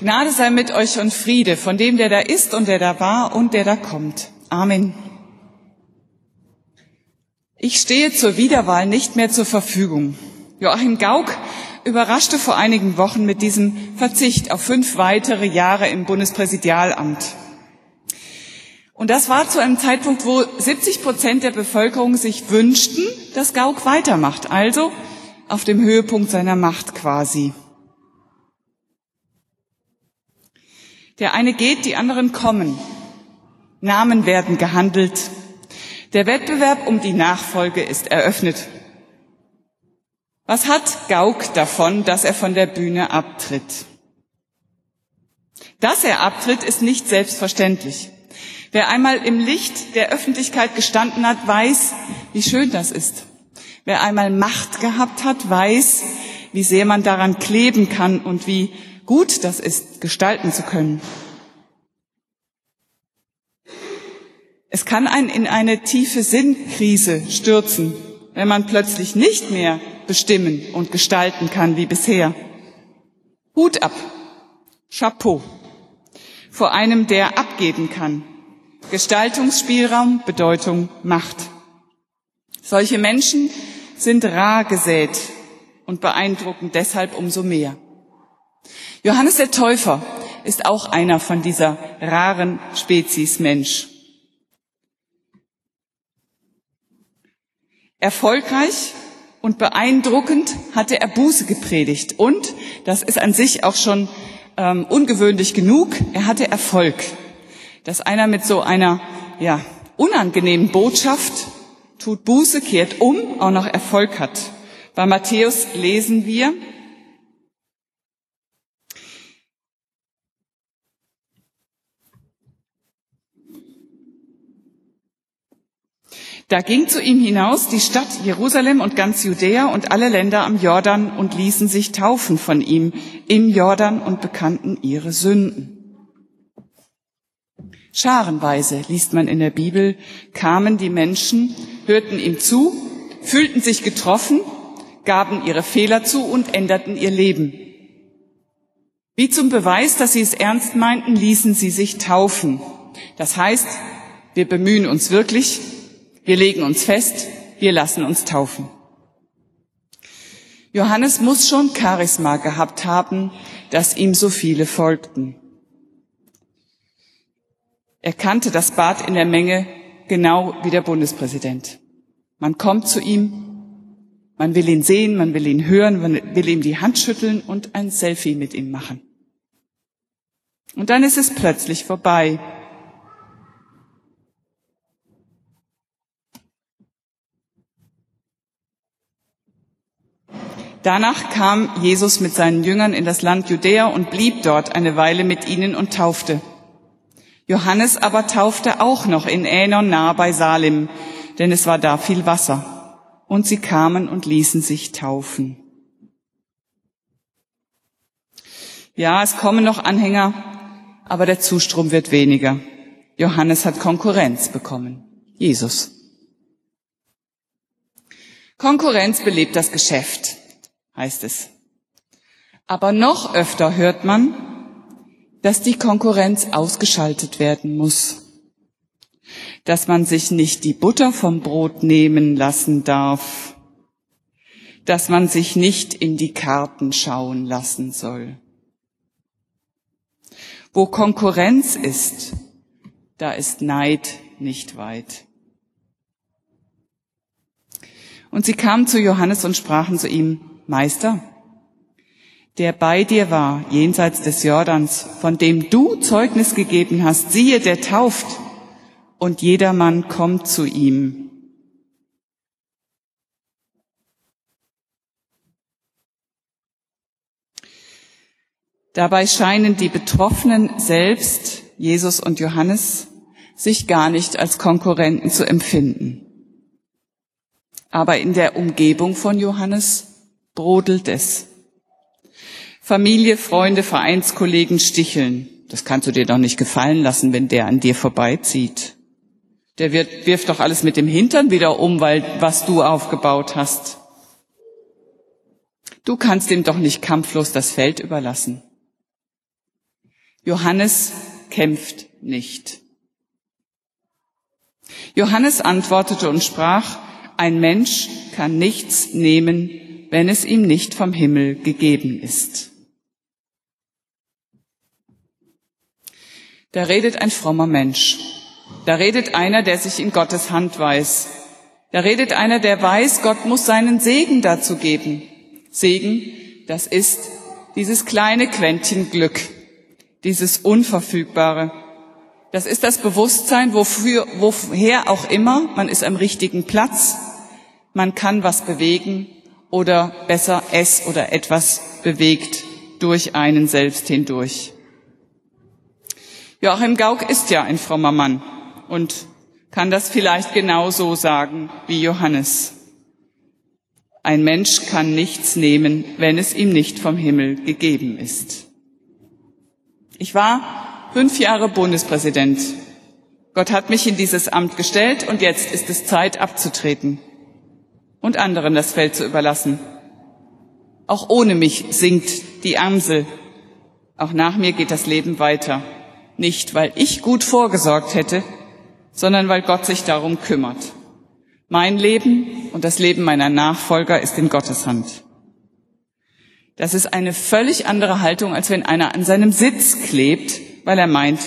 Gnade sei mit euch und Friede von dem, der da ist und der da war und der da kommt. Amen. Ich stehe zur Wiederwahl nicht mehr zur Verfügung. Joachim Gauck überraschte vor einigen Wochen mit diesem Verzicht auf fünf weitere Jahre im Bundespräsidialamt. Und das war zu einem Zeitpunkt, wo 70 Prozent der Bevölkerung sich wünschten, dass Gauck weitermacht, also auf dem Höhepunkt seiner Macht quasi. Der eine geht, die anderen kommen. Namen werden gehandelt. Der Wettbewerb um die Nachfolge ist eröffnet. Was hat Gauck davon, dass er von der Bühne abtritt? Dass er abtritt, ist nicht selbstverständlich. Wer einmal im Licht der Öffentlichkeit gestanden hat, weiß, wie schön das ist. Wer einmal Macht gehabt hat, weiß, wie sehr man daran kleben kann und wie gut das ist, gestalten zu können. Es kann einen in eine tiefe Sinnkrise stürzen, wenn man plötzlich nicht mehr bestimmen und gestalten kann wie bisher. Hut ab, Chapeau, vor einem, der abgeben kann. Gestaltungsspielraum, Bedeutung, Macht. Solche Menschen sind rar gesät und beeindrucken deshalb umso mehr. Johannes der Täufer ist auch einer von dieser raren Spezies Mensch. Erfolgreich und beeindruckend hatte er Buße gepredigt und, das ist an sich auch schon ähm, ungewöhnlich genug, er hatte Erfolg. Dass einer mit so einer ja, unangenehmen Botschaft tut Buße, kehrt um, auch noch Erfolg hat. Bei Matthäus lesen wir, Da ging zu ihm hinaus die Stadt Jerusalem und ganz Judäa und alle Länder am Jordan und ließen sich taufen von ihm im Jordan und bekannten ihre Sünden. Scharenweise, liest man in der Bibel, kamen die Menschen, hörten ihm zu, fühlten sich getroffen, gaben ihre Fehler zu und änderten ihr Leben. Wie zum Beweis, dass sie es ernst meinten, ließen sie sich taufen. Das heißt, wir bemühen uns wirklich, wir legen uns fest, wir lassen uns taufen. Johannes muss schon Charisma gehabt haben, dass ihm so viele folgten. Er kannte das Bad in der Menge genau wie der Bundespräsident. Man kommt zu ihm, man will ihn sehen, man will ihn hören, man will ihm die Hand schütteln und ein Selfie mit ihm machen. Und dann ist es plötzlich vorbei. Danach kam Jesus mit seinen Jüngern in das Land Judäa und blieb dort eine Weile mit ihnen und taufte. Johannes aber taufte auch noch in Änon nahe bei Salim, denn es war da viel Wasser. Und sie kamen und ließen sich taufen. Ja, es kommen noch Anhänger, aber der Zustrom wird weniger. Johannes hat Konkurrenz bekommen. Jesus. Konkurrenz belebt das Geschäft heißt es. Aber noch öfter hört man, dass die Konkurrenz ausgeschaltet werden muss, dass man sich nicht die Butter vom Brot nehmen lassen darf, dass man sich nicht in die Karten schauen lassen soll. Wo Konkurrenz ist, da ist Neid nicht weit. Und sie kamen zu Johannes und sprachen zu ihm, Meister, der bei dir war, jenseits des Jordans, von dem du Zeugnis gegeben hast, siehe, der tauft, und jedermann kommt zu ihm. Dabei scheinen die Betroffenen selbst, Jesus und Johannes, sich gar nicht als Konkurrenten zu empfinden. Aber in der Umgebung von Johannes brodelt es. Familie, Freunde, Vereinskollegen sticheln. Das kannst du dir doch nicht gefallen lassen, wenn der an dir vorbeizieht. Der wird, wirft doch alles mit dem Hintern wieder um, weil was du aufgebaut hast. Du kannst ihm doch nicht kampflos das Feld überlassen. Johannes kämpft nicht. Johannes antwortete und sprach, ein Mensch kann nichts nehmen, wenn es ihm nicht vom Himmel gegeben ist. Da redet ein frommer Mensch. Da redet einer, der sich in Gottes Hand weiß. Da redet einer, der weiß, Gott muss seinen Segen dazu geben. Segen, das ist dieses kleine Quäntchen Glück, dieses Unverfügbare. Das ist das Bewusstsein, wofür, woher auch immer, man ist am richtigen Platz, man kann was bewegen oder besser es oder etwas bewegt durch einen selbst hindurch. Joachim Gauck ist ja ein frommer Mann und kann das vielleicht genauso sagen wie Johannes. Ein Mensch kann nichts nehmen, wenn es ihm nicht vom Himmel gegeben ist. Ich war fünf Jahre Bundespräsident. Gott hat mich in dieses Amt gestellt und jetzt ist es Zeit abzutreten und anderen das Feld zu überlassen. Auch ohne mich singt die Amsel. Auch nach mir geht das Leben weiter. Nicht, weil ich gut vorgesorgt hätte, sondern weil Gott sich darum kümmert. Mein Leben und das Leben meiner Nachfolger ist in Gottes Hand. Das ist eine völlig andere Haltung, als wenn einer an seinem Sitz klebt, weil er meint,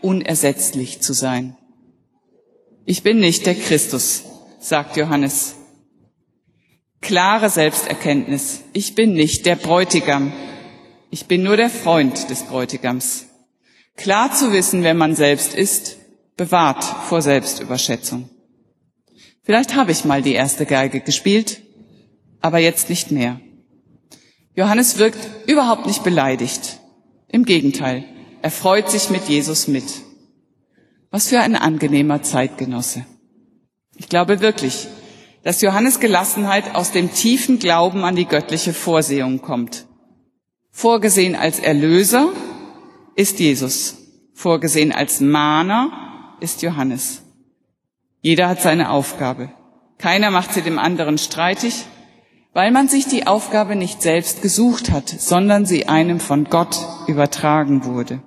unersetzlich zu sein. Ich bin nicht der Christus, sagt Johannes. Klare Selbsterkenntnis. Ich bin nicht der Bräutigam. Ich bin nur der Freund des Bräutigams. Klar zu wissen, wer man selbst ist, bewahrt vor Selbstüberschätzung. Vielleicht habe ich mal die erste Geige gespielt, aber jetzt nicht mehr. Johannes wirkt überhaupt nicht beleidigt. Im Gegenteil, er freut sich mit Jesus mit. Was für ein angenehmer Zeitgenosse. Ich glaube wirklich, dass Johannes Gelassenheit aus dem tiefen Glauben an die göttliche Vorsehung kommt. Vorgesehen als Erlöser ist Jesus. Vorgesehen als Mahner ist Johannes. Jeder hat seine Aufgabe. Keiner macht sie dem anderen streitig, weil man sich die Aufgabe nicht selbst gesucht hat, sondern sie einem von Gott übertragen wurde.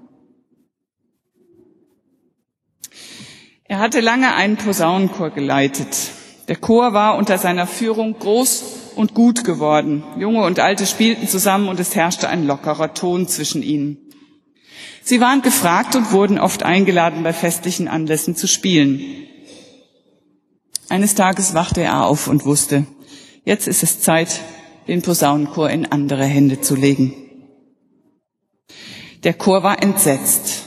Er hatte lange einen Posaunenchor geleitet. Der Chor war unter seiner Führung groß und gut geworden. Junge und Alte spielten zusammen und es herrschte ein lockerer Ton zwischen ihnen. Sie waren gefragt und wurden oft eingeladen, bei festlichen Anlässen zu spielen. Eines Tages wachte er auf und wusste, jetzt ist es Zeit, den Posaunenchor in andere Hände zu legen. Der Chor war entsetzt.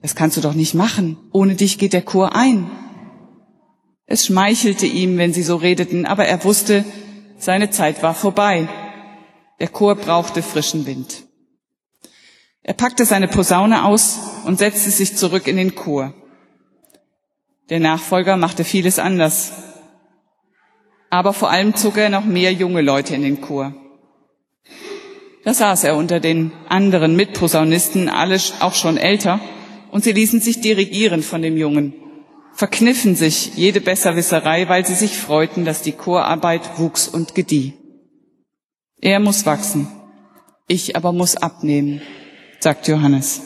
Das kannst du doch nicht machen. Ohne dich geht der Chor ein. Es schmeichelte ihm, wenn sie so redeten, aber er wusste, seine Zeit war vorbei. Der Chor brauchte frischen Wind. Er packte seine Posaune aus und setzte sich zurück in den Chor. Der Nachfolger machte vieles anders. Aber vor allem zog er noch mehr junge Leute in den Chor. Da saß er unter den anderen Mitposaunisten, alle auch schon älter, und sie ließen sich dirigieren von dem Jungen, verkniffen sich jede Besserwisserei, weil sie sich freuten, dass die Chorarbeit wuchs und gedieh. Er muss wachsen, ich aber muss abnehmen sagt Johannes.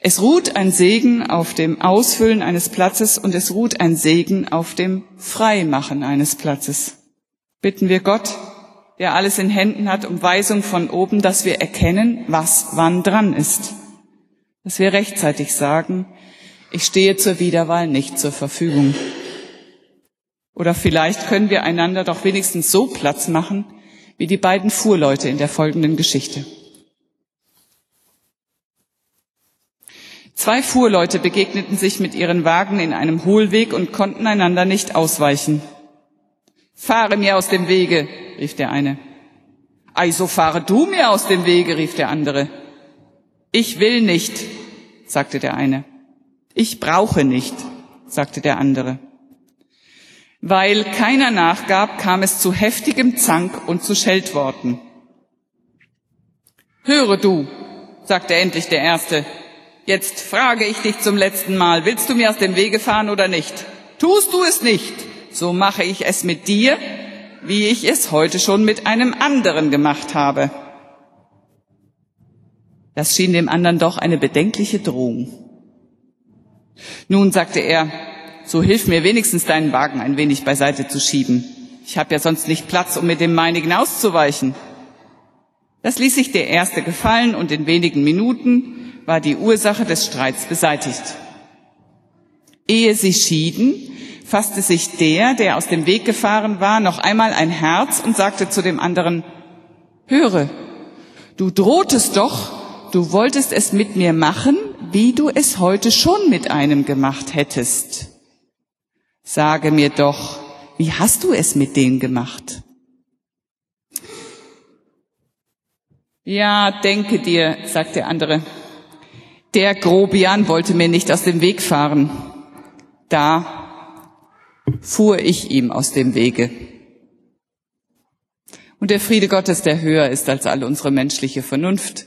Es ruht ein Segen auf dem Ausfüllen eines Platzes und es ruht ein Segen auf dem Freimachen eines Platzes. Bitten wir Gott, der alles in Händen hat, um Weisung von oben, dass wir erkennen, was wann dran ist. Dass wir rechtzeitig sagen, ich stehe zur Wiederwahl nicht zur Verfügung. Oder vielleicht können wir einander doch wenigstens so Platz machen, wie die beiden Fuhrleute in der folgenden Geschichte. Zwei Fuhrleute begegneten sich mit ihren Wagen in einem Hohlweg und konnten einander nicht ausweichen. Fahre mir aus dem Wege, rief der eine. Also fahre du mir aus dem Wege, rief der andere. Ich will nicht, sagte der eine. Ich brauche nicht, sagte der andere. Weil keiner nachgab, kam es zu heftigem Zank und zu Scheltworten. Höre du, sagte endlich der Erste, Jetzt frage ich dich zum letzten Mal, willst du mir aus dem Wege fahren oder nicht? Tust du es nicht, so mache ich es mit dir, wie ich es heute schon mit einem anderen gemacht habe. Das schien dem anderen doch eine bedenkliche Drohung. Nun, sagte er, so hilf mir wenigstens deinen Wagen ein wenig beiseite zu schieben. Ich habe ja sonst nicht Platz, um mit dem meinigen auszuweichen. Das ließ sich der Erste gefallen und in wenigen Minuten war die Ursache des Streits beseitigt. Ehe sie schieden, fasste sich der, der aus dem Weg gefahren war, noch einmal ein Herz und sagte zu dem anderen, höre, du drohtest doch, du wolltest es mit mir machen, wie du es heute schon mit einem gemacht hättest. Sage mir doch, wie hast du es mit denen gemacht? Ja, denke dir, sagt der andere, der Grobian wollte mir nicht aus dem Weg fahren. Da fuhr ich ihm aus dem Wege. Und der Friede Gottes, der höher ist als all unsere menschliche Vernunft,